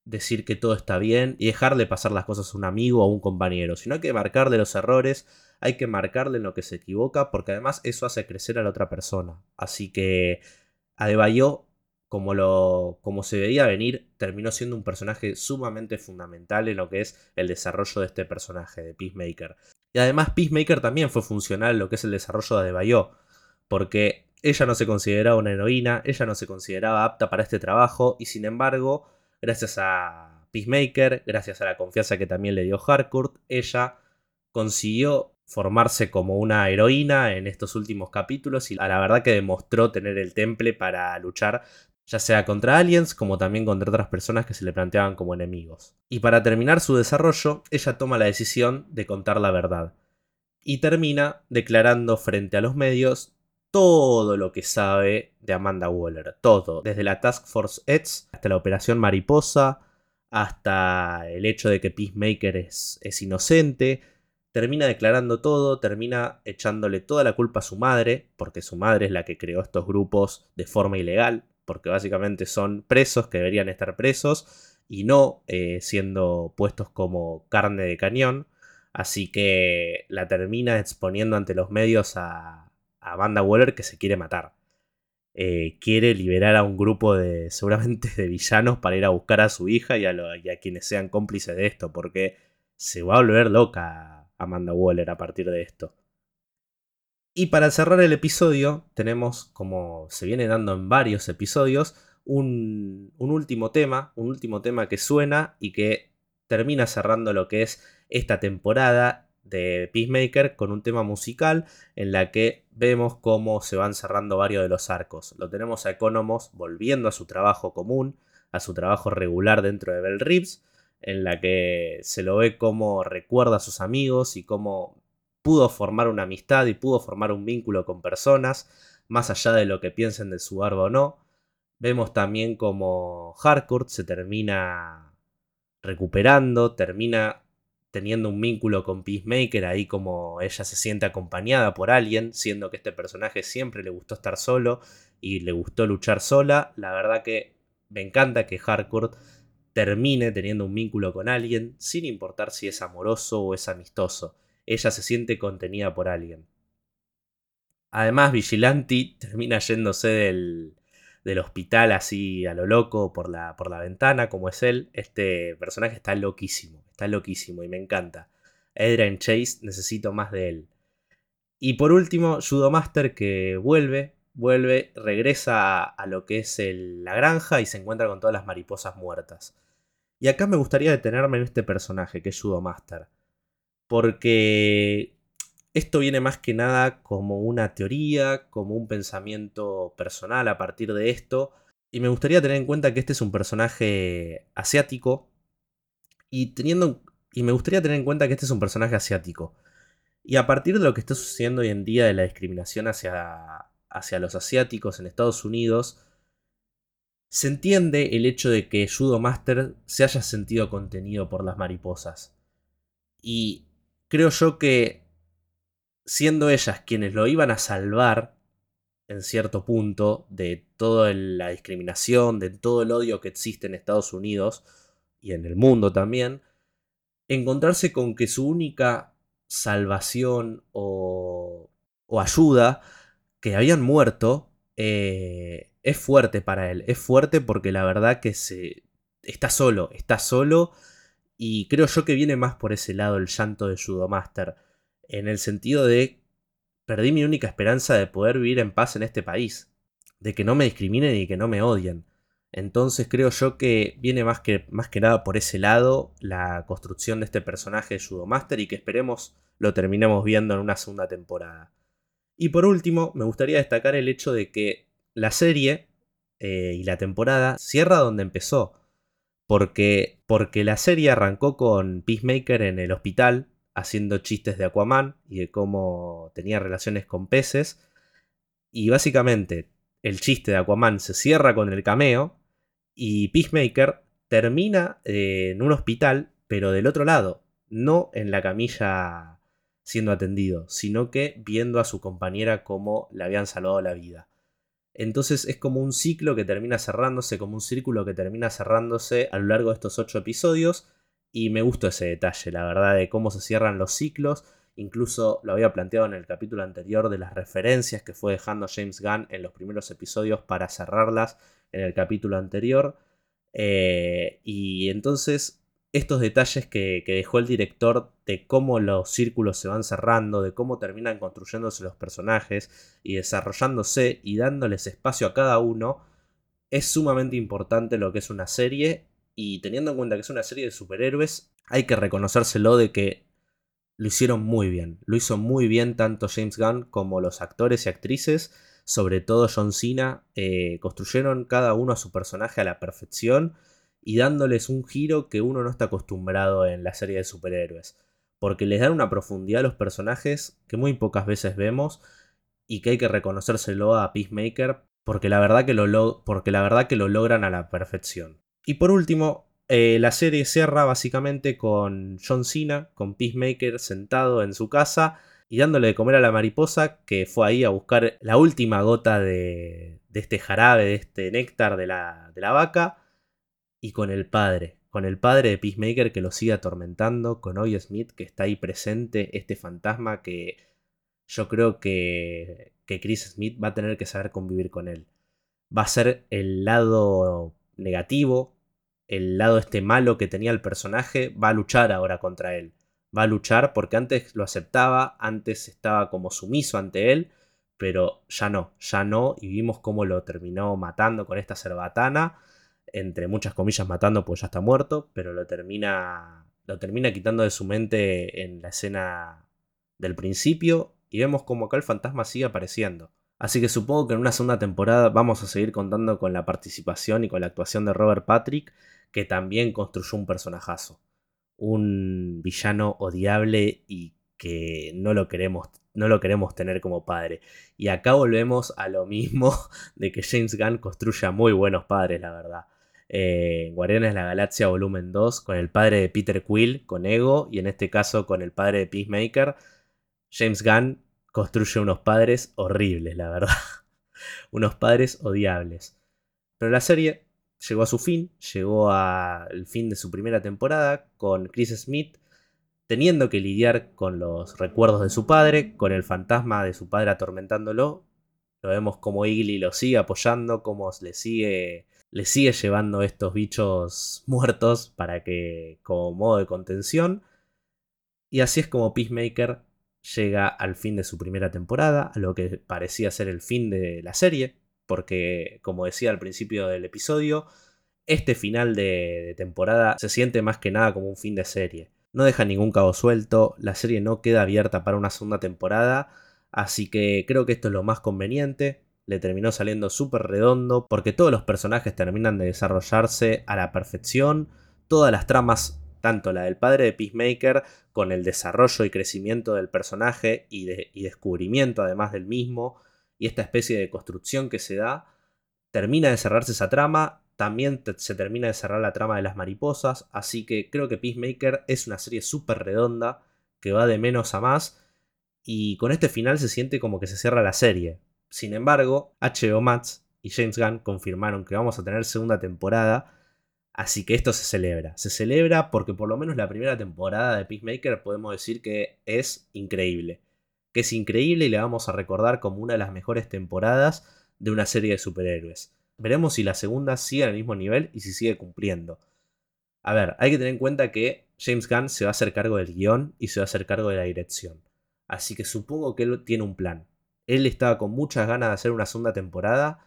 decir que todo está bien y dejarle pasar las cosas a un amigo o a un compañero, sino hay que marcarle los errores, hay que marcarle en lo que se equivoca, porque además eso hace crecer a la otra persona. Así que Adebayo como, lo, como se veía venir, terminó siendo un personaje sumamente fundamental en lo que es el desarrollo de este personaje, de Peacemaker. Y además Peacemaker también fue funcional en lo que es el desarrollo de Adebayo, porque ella no se consideraba una heroína, ella no se consideraba apta para este trabajo, y sin embargo, gracias a Peacemaker, gracias a la confianza que también le dio Harcourt, ella consiguió formarse como una heroína en estos últimos capítulos y a la verdad que demostró tener el temple para luchar ya sea contra aliens como también contra otras personas que se le planteaban como enemigos. Y para terminar su desarrollo, ella toma la decisión de contar la verdad. Y termina declarando frente a los medios todo lo que sabe de Amanda Waller. Todo, desde la Task Force X hasta la Operación Mariposa, hasta el hecho de que Peacemaker es, inocente. Termina declarando todo, termina echándole toda la culpa a su madre, porque su madre es la que creó estos grupos de forma ilegal, porque básicamente son presos que deberían estar presos y no eh, siendo puestos como carne de cañón. Así que la termina exponiendo ante los medios a, a Banda Waller que se quiere matar. Eh, quiere liberar a un grupo de seguramente de villanos para ir a buscar a su hija y a, y a quienes sean cómplices de esto, porque se va a volver loca Amanda Waller a partir de esto. Y para cerrar el episodio, tenemos, como se viene dando en varios episodios, un, último tema, un último tema que suena y que termina cerrando lo que es esta temporada de Peacemaker con un tema musical en la que vemos cómo se van cerrando varios de los arcos. Lo tenemos a Economos volviendo a su trabajo común, a su trabajo regular dentro de Bell Reeves, en la que se lo ve como recuerda a sus amigos y cómo pudo formar una amistad y pudo formar un vínculo con personas, más allá de lo que piensen de su barba o no. Vemos también como Harcourt se termina recuperando, termina teniendo un vínculo con Peacemaker, ahí como ella se siente acompañada por alguien, siendo que este personaje siempre le gustó estar solo y le gustó luchar sola. La verdad que me encanta que Harcourt termine teniendo un vínculo con alguien, sin importar si es amoroso o es amistoso ella se siente contenida por alguien. Además, Vigilanti termina yéndose del, del hospital así a lo loco por la, por la ventana, como es él. Este personaje está loquísimo, está loquísimo y me encanta. Adrian Chase, necesito más de él. Y por último, Judo Master que vuelve, vuelve, regresa a, lo que es la granja y se encuentra con todas las mariposas muertas. Y acá me gustaría detenerme en este personaje, que es Judo Master porque esto viene más que nada como una teoría, como un pensamiento personal a partir de esto, y me gustaría tener en cuenta que este es un personaje asiático, y, teniendo, y me gustaría tener en cuenta que este es un personaje asiático. Y a partir de lo que está sucediendo hoy en día de la discriminación hacia, hacia los asiáticos en Estados Unidos, se entiende el hecho de que Judo Master se haya sentido contenido por las mariposas. Y creo yo que siendo ellas quienes lo iban a salvar en cierto punto de toda la discriminación, de todo el odio que existe en Estados Unidos y en el mundo también, encontrarse con que su única salvación o, ayuda que habían muerto eh, es fuerte para él. Es fuerte porque la verdad que se, está solo, está solo y creo yo que viene más por ese lado el llanto de Judomaster, en el sentido de perdí mi única esperanza de poder vivir en paz en este país, de que no me discriminen y que no me odien. Entonces creo yo que viene más que, más que nada por ese lado la construcción de este personaje de Judomaster y que esperemos lo terminemos viendo en una segunda temporada. Y por último, me gustaría destacar el hecho de que la serie eh, y la temporada cierra donde empezó. Porque, porque la serie arrancó con Peacemaker en el hospital haciendo chistes de Aquaman y de cómo tenía relaciones con peces. Y básicamente el chiste de Aquaman se cierra con el cameo y Peacemaker termina eh, en un hospital, pero del otro lado, no en la camilla siendo atendido, sino que viendo a su compañera como le habían salvado la vida. Entonces es como un ciclo que termina cerrándose, como un círculo que termina cerrándose a lo largo de estos ocho episodios. Y me gustó ese detalle, la verdad, de cómo se cierran los ciclos. Incluso lo había planteado en el capítulo anterior de las referencias que fue dejando James Gunn en los primeros episodios para cerrarlas en el capítulo anterior. Eh, y entonces estos detalles que, dejó el director de cómo los círculos se van cerrando, de cómo terminan construyéndose los personajes y desarrollándose y dándoles espacio a cada uno, es sumamente importante lo que es una serie y teniendo en cuenta que es una serie de superhéroes, hay que reconocérselo de que lo hicieron muy bien. Lo hizo muy bien tanto James Gunn como los actores y actrices, sobre todo John Cena, eh, construyeron cada uno a su personaje a la perfección y dándoles un giro que uno no está acostumbrado en la serie de superhéroes. Porque les dan una profundidad a los personajes que muy pocas veces vemos y que hay que reconocérselo a Peacemaker porque la verdad que lo, porque la verdad que lo logran a la perfección. Y por último, eh, la serie cierra básicamente con John Cena, con Peacemaker sentado en su casa y dándole de comer a la mariposa que fue ahí a buscar la última gota de, este jarabe, de este néctar de la, de la vaca y con el padre, con el padre de Peacemaker que lo sigue atormentando, con Oye Smith que está ahí presente, este fantasma que yo creo que, que Chris Smith va a tener que saber convivir con él. Va a ser el lado negativo, el lado este malo que tenía el personaje, va a luchar ahora contra él. Va a luchar porque antes lo aceptaba, antes estaba como sumiso ante él, pero ya no, ya no, y vimos cómo lo terminó matando con esta cerbatana entre muchas comillas matando, pues ya está muerto, pero lo termina, lo termina quitando de su mente en la escena del principio y vemos como acá el fantasma sigue apareciendo. Así que supongo que en una segunda temporada vamos a seguir contando con la participación y con la actuación de Robert Patrick, que también construyó un personajazo. Un villano odiable y que no lo queremos no lo queremos tener como padre. Y acá volvemos a lo mismo de que James Gunn construya muy buenos padres, la verdad eh, Guardianes de la Galaxia Volumen 2 con el padre de Peter Quill, con Ego, y en este caso con el padre de Peacemaker. James Gunn construye unos padres horribles, la verdad. unos padres odiables. Pero la serie llegó a su fin, llegó al fin de su primera temporada con Chris Smith teniendo que lidiar con los recuerdos de su padre, con el fantasma de su padre atormentándolo. Lo vemos como Iggy lo sigue apoyando, como le sigue le sigue llevando estos bichos muertos para que como modo de contención. Y así es como Peacemaker llega al fin de su primera temporada, a lo que parecía ser el fin de la serie, porque como decía al principio del episodio, este final de, temporada se siente más que nada como un fin de serie. No deja ningún cabo suelto, la serie no queda abierta para una segunda temporada, así que creo que esto es lo más conveniente le terminó saliendo súper redondo porque todos los personajes terminan de desarrollarse a la perfección, todas las tramas, tanto la del padre de Peacemaker, con el desarrollo y crecimiento del personaje y, descubrimiento además del mismo, y esta especie de construcción que se da, termina de cerrarse esa trama, también se termina de cerrar la trama de las mariposas, así que creo que Peacemaker es una serie súper redonda, que va de menos a más, y con este final se siente como que se cierra la serie, sin embargo, HBO Max y James Gunn confirmaron que vamos a tener segunda temporada, así que esto se celebra. Se celebra porque por lo menos la primera temporada de Peacemaker podemos decir que es increíble. Que es increíble y le vamos a recordar como una de las mejores temporadas de una serie de superhéroes. Veremos si la segunda sigue al mismo nivel y si sigue cumpliendo. A ver, hay que tener en cuenta que James Gunn se va a hacer cargo del guion y se va a hacer cargo de la dirección. Así que supongo que él tiene un plan. Él estaba con muchas ganas de hacer una segunda temporada.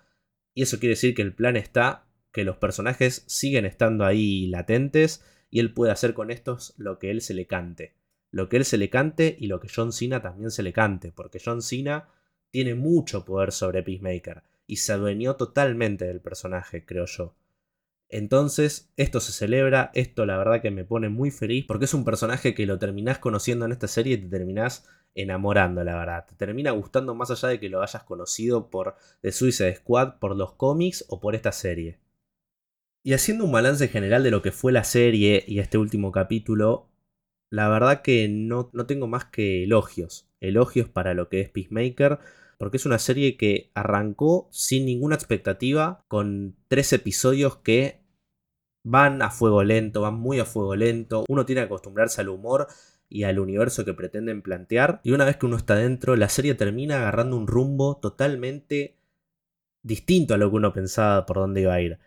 Y eso quiere decir que el plan está, que los personajes siguen estando ahí latentes. Y él puede hacer con estos lo que él se le cante. Lo que él se le cante y lo que John Cena también se le cante. Porque John Cena tiene mucho poder sobre Peacemaker. Y se adueñó totalmente del personaje, creo yo. Entonces, esto se celebra, esto la verdad que me pone muy feliz porque es un personaje que lo terminás conociendo en esta serie y te terminás enamorando, la verdad. Te termina gustando más allá de que lo hayas conocido por The Suicide Squad, por los cómics o por esta serie. Y haciendo un balance general de lo que fue la serie y este último capítulo, la verdad que no, no tengo más que elogios. Elogios para lo que es Peacemaker, porque es una serie que arrancó sin ninguna expectativa, con tres episodios que van a fuego lento, van muy a fuego lento. Uno tiene que acostumbrarse al humor y al universo que pretenden plantear. Y una vez que uno está dentro, la serie termina agarrando un rumbo totalmente distinto a lo que uno pensaba por dónde iba a ir.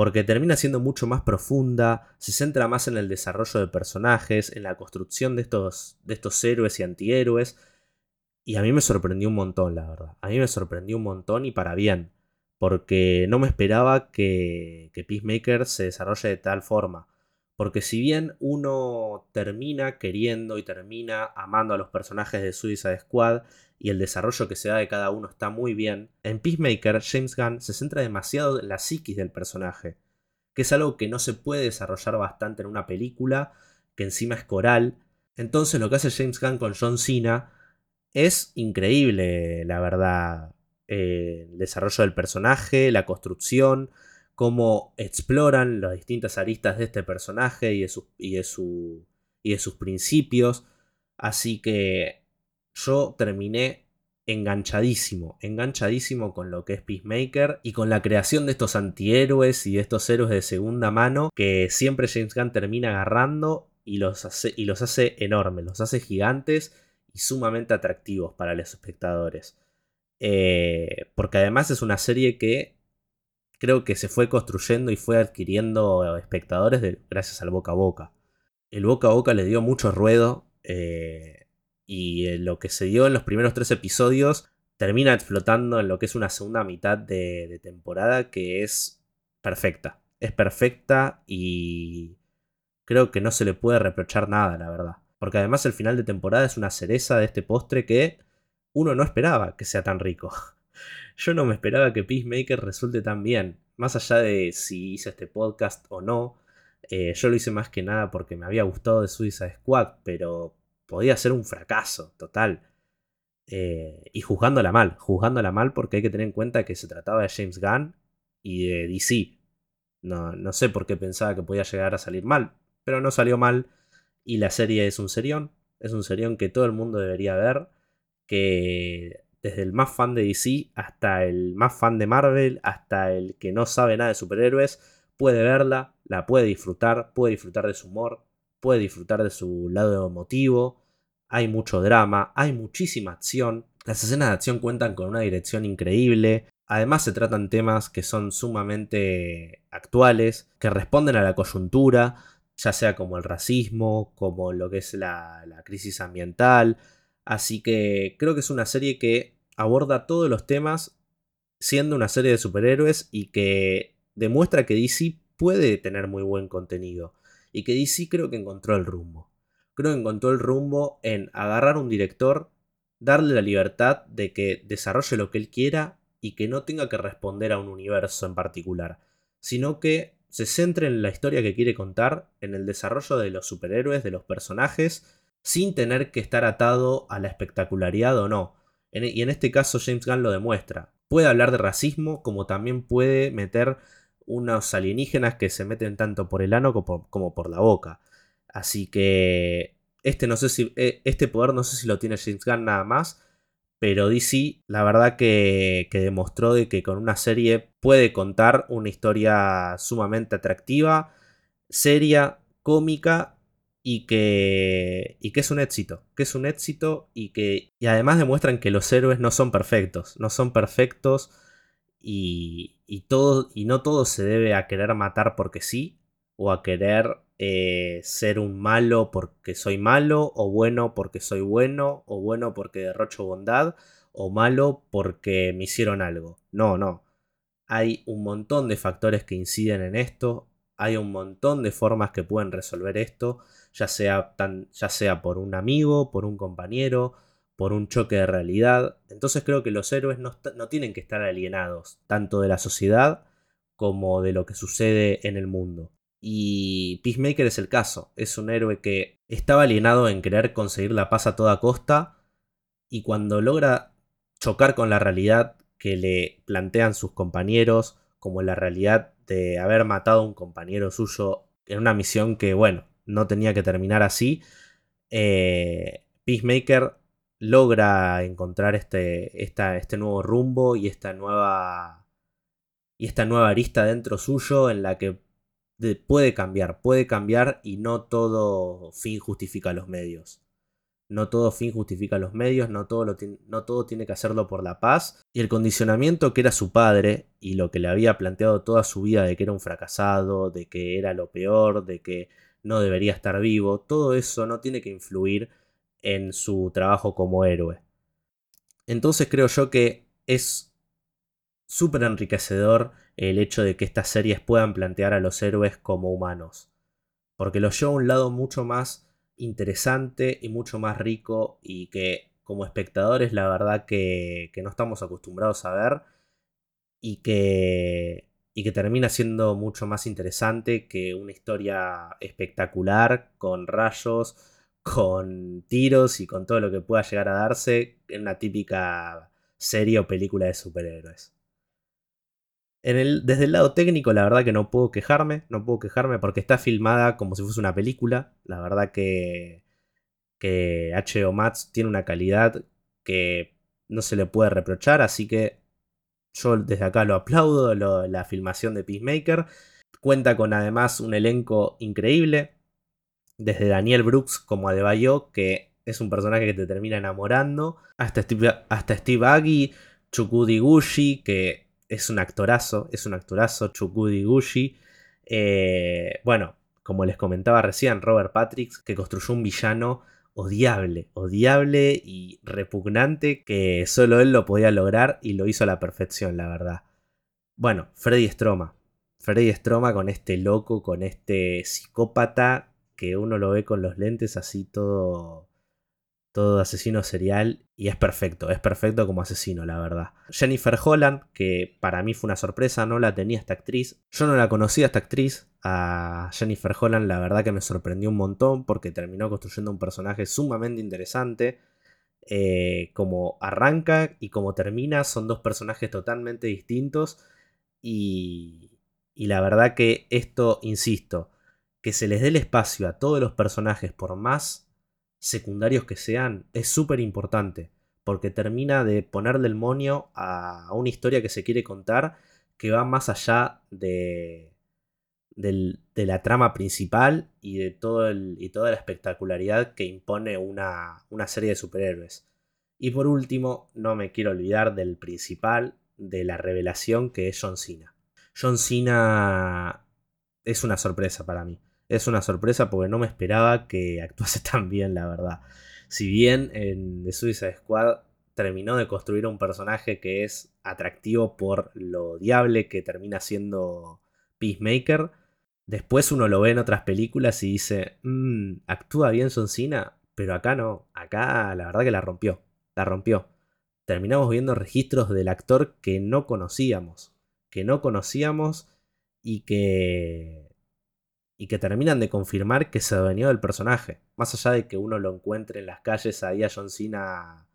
Porque termina siendo mucho más profunda, se centra más en el desarrollo de personajes, en la construcción de estos, de estos héroes y antihéroes. Y a mí me sorprendió un montón, la verdad. A mí me sorprendió un montón y para bien. Porque no me esperaba que, que Peacemaker se desarrolle de tal forma. Porque si bien uno termina queriendo y termina amando a los personajes de Suicide Squad y el desarrollo que se da de cada uno está muy bien, en Peacemaker James Gunn se centra demasiado en la psiquis del personaje, que es algo que no se puede desarrollar bastante en una película, que encima es coral. Entonces lo que hace James Gunn con John Cena es increíble, la verdad. Eh, el desarrollo del personaje, la construcción, cómo exploran las distintas aristas de este personaje y de, y de sus principios. Así que yo terminé enganchadísimo, enganchadísimo con lo que es Peacemaker y con la creación de estos antihéroes y de estos héroes de segunda mano que siempre James Gunn termina agarrando y los hace, y los hace enormes, los hace gigantes y sumamente atractivos para los espectadores. Eh, porque además es una serie que creo que se fue construyendo y fue adquiriendo espectadores gracias al boca a boca. El boca a boca le dio mucho ruedo eh, y eh, lo que se dio en los primeros tres episodios termina explotando en lo que es una segunda mitad de, temporada que es perfecta. Es perfecta y creo que no se le puede reprochar nada, la verdad. Porque además el final de temporada es una cereza de este postre que uno no esperaba que sea tan rico. Yo no me esperaba que Peacemaker resulte tan bien. Más allá de si hice este podcast o no, eh, yo lo hice más que nada porque me había gustado de Suicide Squad, pero podía ser un fracaso total. Eh, y juzgándola mal, juzgándola mal porque hay que tener en cuenta que se trataba de James Gunn y de DC. No, no sé por qué pensaba que podía llegar a salir mal, pero no salió mal. Y la serie es un serión, es un serión que todo el mundo debería ver, que desde el más fan de DC hasta el más fan de Marvel, hasta el que no sabe nada de superhéroes, puede verla, la puede disfrutar, puede disfrutar de su humor, puede disfrutar de su lado emotivo. Hay mucho drama, hay muchísima acción. Las escenas de acción cuentan con una dirección increíble. Además se tratan temas que son sumamente actuales, que responden a la coyuntura, ya sea como el racismo, como lo que es la, crisis ambiental, Así que creo que es una serie que aborda todos los temas siendo una serie de superhéroes y que demuestra que DC puede tener muy buen contenido. Y que DC creo que encontró el rumbo. Encontró el rumbo en agarrar un director, darle la libertad de que desarrolle lo que él quiera y que no tenga que responder a un universo en particular, sino que se centre en la historia que quiere contar, en el desarrollo de los superhéroes, de los personajes sin tener que estar atado a la espectacularidad o no. E, y en este caso James Gunn lo demuestra. Puede hablar de racismo como también puede meter unos alienígenas que se meten tanto por el ano como por, la boca. Así que este, no sé si, e, este poder no sé si lo tiene James Gunn nada más. Pero DC, la verdad que, que demostró de que con una serie puede contar una historia sumamente atractiva, seria, cómica y que, y que es un éxito, que es un éxito y que y además demuestran que los héroes no son perfectos, no son perfectos y, y, todo, y no todo se debe a querer matar porque sí, o a querer eh, ser un malo porque soy malo, o bueno porque soy bueno, o bueno porque derrocho bondad, o malo porque me hicieron algo. No, no. Hay un montón de factores que inciden en esto, hay un montón de formas que pueden resolver esto ya sea, ya sea por un amigo, por un compañero, por un choque de realidad. Entonces creo que los héroes no, no tienen que estar alienados, tanto de la sociedad como de lo que sucede en el mundo. Y Peacemaker es el caso, es un héroe que estaba alienado en querer conseguir la paz a toda costa y cuando logra chocar con la realidad que le plantean sus compañeros, como la realidad de haber matado a un compañero suyo en una misión que, bueno, no tenía que terminar así, eh, Peacemaker logra encontrar este, este nuevo rumbo y esta nueva, y esta nueva arista dentro suyo en la que puede cambiar, puede cambiar y no todo fin justifica los medios. No todo fin justifica los medios, no todo, no todo tiene que hacerlo por la paz. Y el condicionamiento que era su padre y lo que le había planteado toda su vida de que era un fracasado, de que era lo peor, de que no debería estar vivo, todo eso no tiene que influir en su trabajo como héroe. Entonces creo yo que es súper enriquecedor el hecho de que estas series puedan plantear a los héroes como humanos. Porque los lleva a un lado mucho más interesante y mucho más rico y que como espectadores la verdad que, no estamos acostumbrados a ver y que, y que termina siendo mucho más interesante que una historia espectacular con rayos, con tiros y con todo lo que pueda llegar a darse en una típica serie o película de superhéroes desde el lado técnico, la verdad que no puedo quejarme, no puedo quejarme porque está filmada como si fuese una película. La verdad que, que H.O. Max tiene una calidad que no se le puede reprochar, así que yo desde acá lo aplaudo, la filmación de Peacemaker. Cuenta con además un elenco increíble, desde Daniel Brooks como Adebayo, que es un personaje que te termina enamorando, hasta Steve, hasta Steve Aggie, Chukudi Gushi, que es un actorazo, es un actorazo, Chukudi Gushi. Eh, bueno, como les comentaba recién, Robert Patrick, que construyó un villano odiable, odiable y repugnante que solo él lo podía lograr y lo hizo a la perfección, la verdad. Bueno, Freddy Stroma. Freddy Stroma con este loco, con este psicópata que uno lo ve con los lentes así todo todo asesino serial y es perfecto, es perfecto como asesino, la verdad. Jennifer Holland, que para mí fue una sorpresa, no la tenía esta actriz. Yo no la conocía esta actriz, a Jennifer Holland la verdad que me sorprendió un montón porque terminó construyendo un personaje sumamente interesante. Eh, como arranca y como termina son dos personajes totalmente distintos y, y la verdad que esto, insisto, que se les dé el espacio a todos los personajes por más secundarios que sean, es súper importante, porque termina de ponerle el monio a una historia que se quiere contar que va más allá de, de la trama principal y de todo el, y toda la espectacularidad que impone una, una serie de superhéroes. Y por último, no me quiero olvidar del principal, de la revelación que es John Cena. John Cena es una sorpresa para mí es una sorpresa porque no me esperaba que actuase tan bien, la verdad. Si bien en The Suicide Squad terminó de construir un personaje que es atractivo por lo diable que termina siendo Peacemaker, después uno lo ve en otras películas y dice, mmm, actúa bien Son Cena, pero acá no, acá la verdad que la rompió, la rompió. Terminamos viendo registros del actor que no conocíamos, que no conocíamos y que y que terminan de confirmar que se adueñó del personaje. Más allá de que uno lo encuentre en las calles ahí a John Cena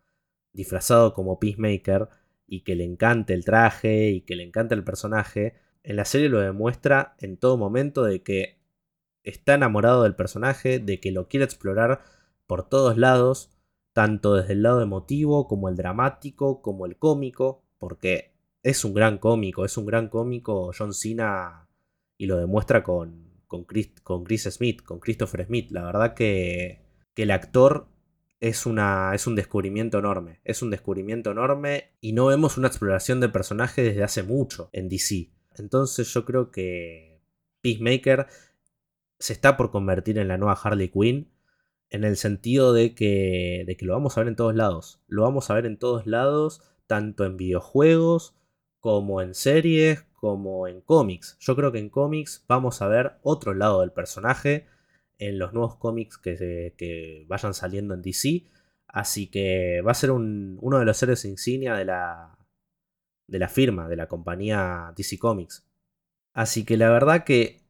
disfrazado como Peacemaker y que le encante el traje y que le encante el personaje, en la serie lo demuestra en todo momento de que está enamorado del personaje, de que lo quiere explorar por todos lados, tanto desde el lado emotivo como el dramático, como el cómico, porque es un gran cómico, es un gran cómico John Cena y lo demuestra con, con Chris, Smith, con Christopher Smith. La verdad que, que el actor es, una, es un descubrimiento enorme. Es un descubrimiento enorme y no vemos una exploración de personaje desde hace mucho en DC. Entonces yo creo que Peacemaker se está por convertir en la nueva Harley Quinn. En el sentido de que, de que lo vamos a ver en todos lados. Lo vamos a ver en todos lados, tanto en videojuegos como en series, como en cómics. Yo creo que en cómics vamos a ver otro lado del personaje en los nuevos cómics que, vayan saliendo en DC. Así que va a ser uno de los héroes insignia de la, de la firma, de la compañía DC Comics. Así que la verdad que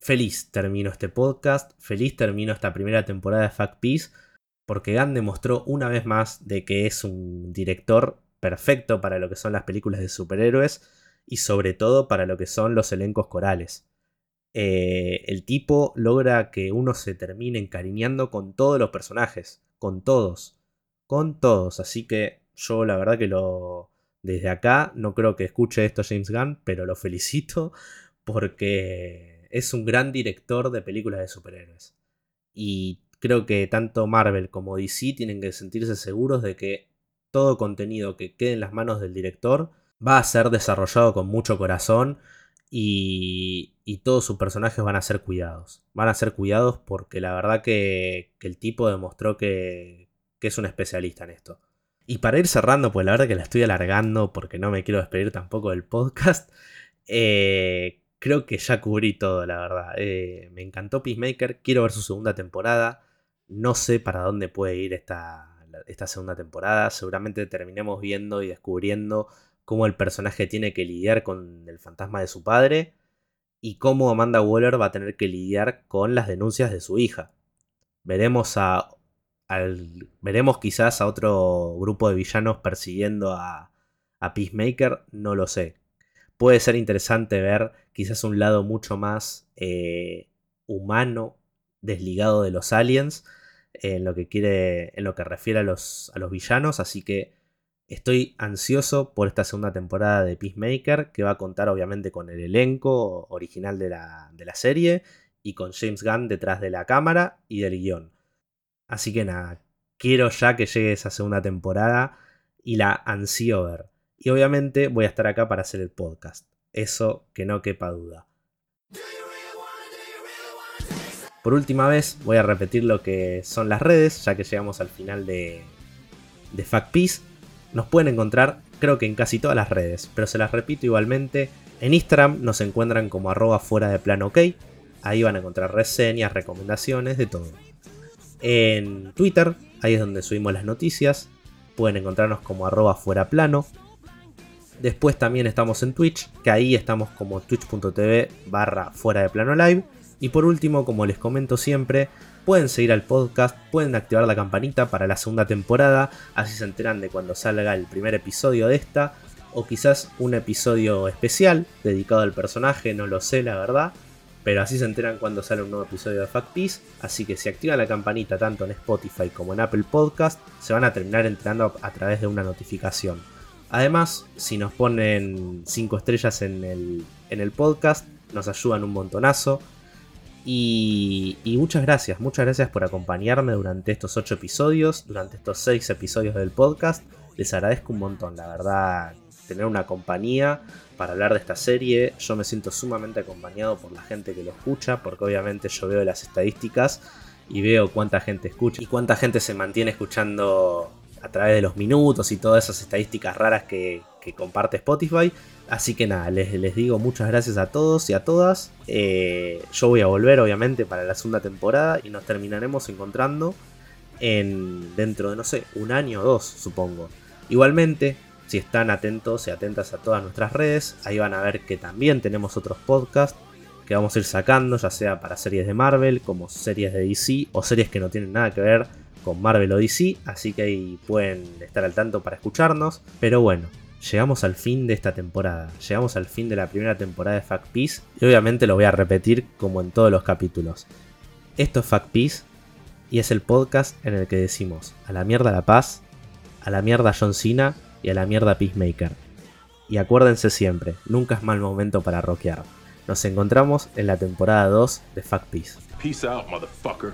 feliz termino este podcast, feliz termino esta primera temporada de Fact Peace, porque Gunn demostró una vez más de que es un director perfecto para lo que son las películas de superhéroes y sobre todo para lo que son los elencos corales. Eh, el tipo logra que uno se termine encariñando con todos los personajes, con todos, con todos, así que yo la verdad que lo... Desde acá no creo que escuche esto James Gunn, pero lo felicito porque es un gran director de películas de superhéroes. Y creo que tanto Marvel como DC tienen que sentirse seguros de que todo contenido que quede en las manos del director va a ser desarrollado con mucho corazón y, todos sus personajes van a ser cuidados. Van a ser cuidados porque la verdad que, el tipo demostró que, es un especialista en esto. Y para ir cerrando, pues la verdad que la estoy alargando porque no me quiero despedir tampoco del podcast. Eh, creo que ya cubrí todo, la verdad. Eh, me encantó Peacemaker, quiero ver su segunda temporada. No sé para dónde puede ir esta segunda temporada. Seguramente terminemos viendo y descubriendo cómo el personaje tiene que lidiar con el fantasma de su padre y cómo Amanda Waller va a tener que lidiar con las denuncias de su hija. Veremos a veremos quizás a otro grupo de villanos persiguiendo a, a Peacemaker, no lo sé. Puede ser interesante ver quizás un lado mucho más eh, humano, desligado de los aliens, en lo que quiere, en lo que refiere a los, a los villanos, así que Estoy ansioso por esta segunda temporada de Peacemaker, que va a contar obviamente con el elenco original de la, serie y con James Gunn detrás de la cámara y del guion. Así que nada, quiero ya que llegue esa segunda temporada y la ansío ver. Y obviamente voy a estar acá para hacer el podcast. Eso que no quepa duda. Por última vez voy a repetir lo que son las redes, ya que llegamos al final de, de Fact Peace. Nos pueden encontrar creo que en casi todas las redes, pero se las repito igualmente. En Instagram nos encuentran como arroba fuera de plano ok. Ahí van a encontrar reseñas, recomendaciones, de todo. En Twitter, ahí es donde subimos las noticias. Pueden encontrarnos como arroba fuera plano. Después también estamos en Twitch, que ahí estamos como twitch.tv barra fuera de plano live. Y por último, como les comento siempre, pueden seguir al podcast, pueden activar la campanita para la segunda temporada, así se enteran de cuando salga el primer episodio de esta, o quizás un episodio especial dedicado al personaje, no lo sé la verdad, pero así se enteran cuando sale un nuevo episodio de Fact Piece, así que si activan la campanita tanto en Spotify como en Apple Podcast, se van a terminar enterando a través de una notificación. Además, si nos ponen 5 estrellas en el, en el podcast, nos ayudan un montonazo. Y, muchas gracias, muchas gracias por acompañarme durante estos 8 episodios, durante estos 6 episodios del podcast. Les agradezco un montón, la verdad, tener una compañía para hablar de esta serie. Yo me siento sumamente acompañado por la gente que lo escucha, porque obviamente yo veo las estadísticas y veo cuánta gente escucha y cuánta gente se mantiene escuchando a través de los minutos y todas esas estadísticas raras que, comparte Spotify. Así que nada, les, digo muchas gracias a todos y a todas. Eh, yo voy a volver obviamente para la segunda temporada y nos terminaremos encontrando en dentro de, no sé, un año o dos, supongo. Igualmente, si están atentos y atentas a todas nuestras redes, ahí van a ver que también tenemos otros podcasts que vamos a ir sacando, ya sea para series de Marvel, como series de DC o series que no tienen nada que ver con Marvel Odyssey, así que ahí pueden estar al tanto para escucharnos. Pero bueno, llegamos al fin de esta temporada, llegamos al fin de la primera temporada de Fact Peace y obviamente lo voy a repetir como en todos los capítulos. Esto es Fact Peace y es el podcast en el que decimos a la mierda la paz, a la mierda John Cena y a la mierda Peacemaker. Y acuérdense siempre, nunca es mal momento para rockear. Nos encontramos en la temporada 2 de Fact Peace. Peace out, motherfucker.